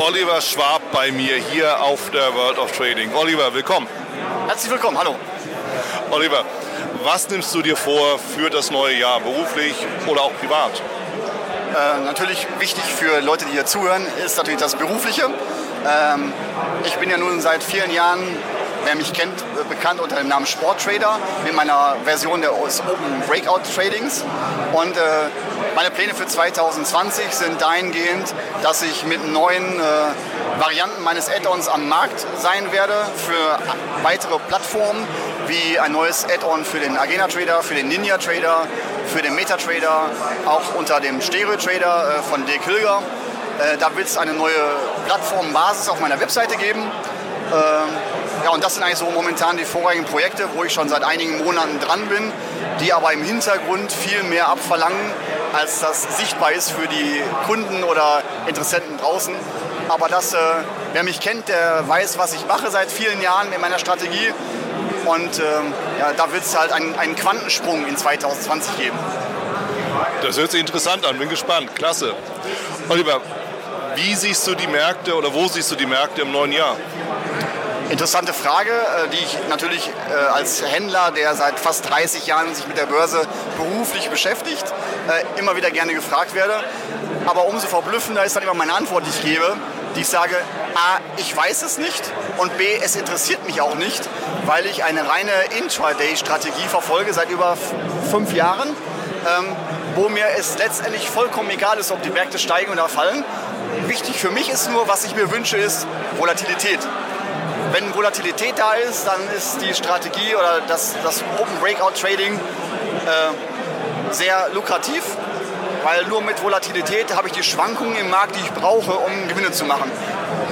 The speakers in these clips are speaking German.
Oliver Schwab bei mir hier auf der World of Trading. Oliver, willkommen. Herzlich willkommen, hallo. Oliver, was nimmst du dir vor für das neue Jahr, beruflich oder auch privat? Äh, natürlich wichtig für Leute, die hier zuhören, ist natürlich das Berufliche. Ähm, ich bin ja nun seit vielen Jahren wer mich kennt, äh, bekannt unter dem Namen Sporttrader mit meiner Version des Open Breakout Tradings. Und äh, meine Pläne für 2020 sind dahingehend, dass ich mit neuen äh, Varianten meines Add-ons am Markt sein werde für weitere Plattformen, wie ein neues Add-on für den Agena Trader, für den Ninja Trader, für den Meta Trader, auch unter dem Stereo Trader äh, von Dirk Hilger. Äh, da wird es eine neue Plattformbasis auf meiner Webseite geben. Ähm, ja, und das sind eigentlich so momentan die vorherigen Projekte, wo ich schon seit einigen Monaten dran bin, die aber im Hintergrund viel mehr abverlangen, als das sichtbar ist für die Kunden oder Interessenten draußen. Aber das, äh, wer mich kennt, der weiß, was ich mache seit vielen Jahren in meiner Strategie. Und ähm, ja, da wird es halt einen, einen Quantensprung in 2020 geben. Das hört sich interessant an, bin gespannt. Klasse. Oliver, wie siehst du die Märkte oder wo siehst du die Märkte im neuen Jahr? Interessante Frage, äh, die ich natürlich äh, als Händler, der seit fast 30 Jahren sich mit der Börse beruflich beschäftigt, äh, immer wieder gerne gefragt werde. Aber umso verblüffender ist dann immer meine Antwort, die ich gebe, die ich sage, A, ich weiß es nicht und B, es interessiert mich auch nicht, weil ich eine reine Intraday-Strategie verfolge seit über fünf Jahren, ähm, wo mir es letztendlich vollkommen egal ist, ob die Märkte steigen oder fallen. Wichtig für mich ist nur, was ich mir wünsche, ist Volatilität. Wenn Volatilität da ist, dann ist die Strategie oder das, das Open Breakout Trading äh, sehr lukrativ, weil nur mit Volatilität habe ich die Schwankungen im Markt, die ich brauche, um Gewinne zu machen.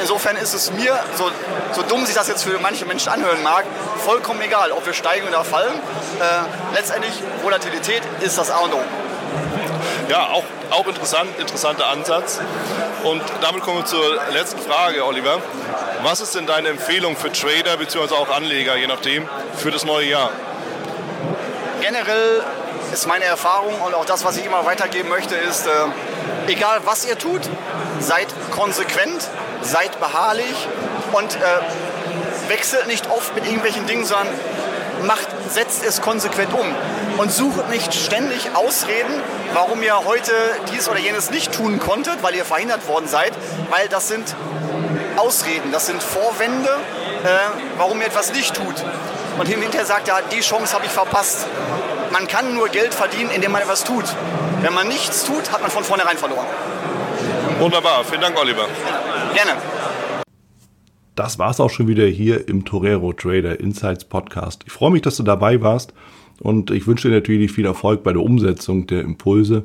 Insofern ist es mir, so, so dumm sich das jetzt für manche Menschen anhören mag, vollkommen egal, ob wir steigen oder fallen. Äh, letztendlich, Volatilität ist das A und O. Ja, auch, auch interessant, interessanter Ansatz. Und damit kommen wir zur letzten Frage, Oliver. Was ist denn deine Empfehlung für Trader bzw. auch Anleger, je nachdem, für das neue Jahr? Generell ist meine Erfahrung und auch das, was ich immer weitergeben möchte, ist, äh, egal was ihr tut, seid konsequent, seid beharrlich und äh, wechselt nicht oft mit irgendwelchen Dingen, sondern macht, setzt es konsequent um und sucht nicht ständig Ausreden, warum ihr heute dies oder jenes nicht tun konntet, weil ihr verhindert worden seid, weil das sind Ausreden, das sind Vorwände, äh, warum ihr etwas nicht tut. Und hinterher sagt er, die Chance habe ich verpasst. Man kann nur Geld verdienen, indem man etwas tut. Wenn man nichts tut, hat man von vornherein verloren. Wunderbar, vielen Dank, Oliver. Gerne. Das war's auch schon wieder hier im Torero Trader Insights Podcast. Ich freue mich, dass du dabei warst und ich wünsche dir natürlich viel Erfolg bei der Umsetzung der Impulse.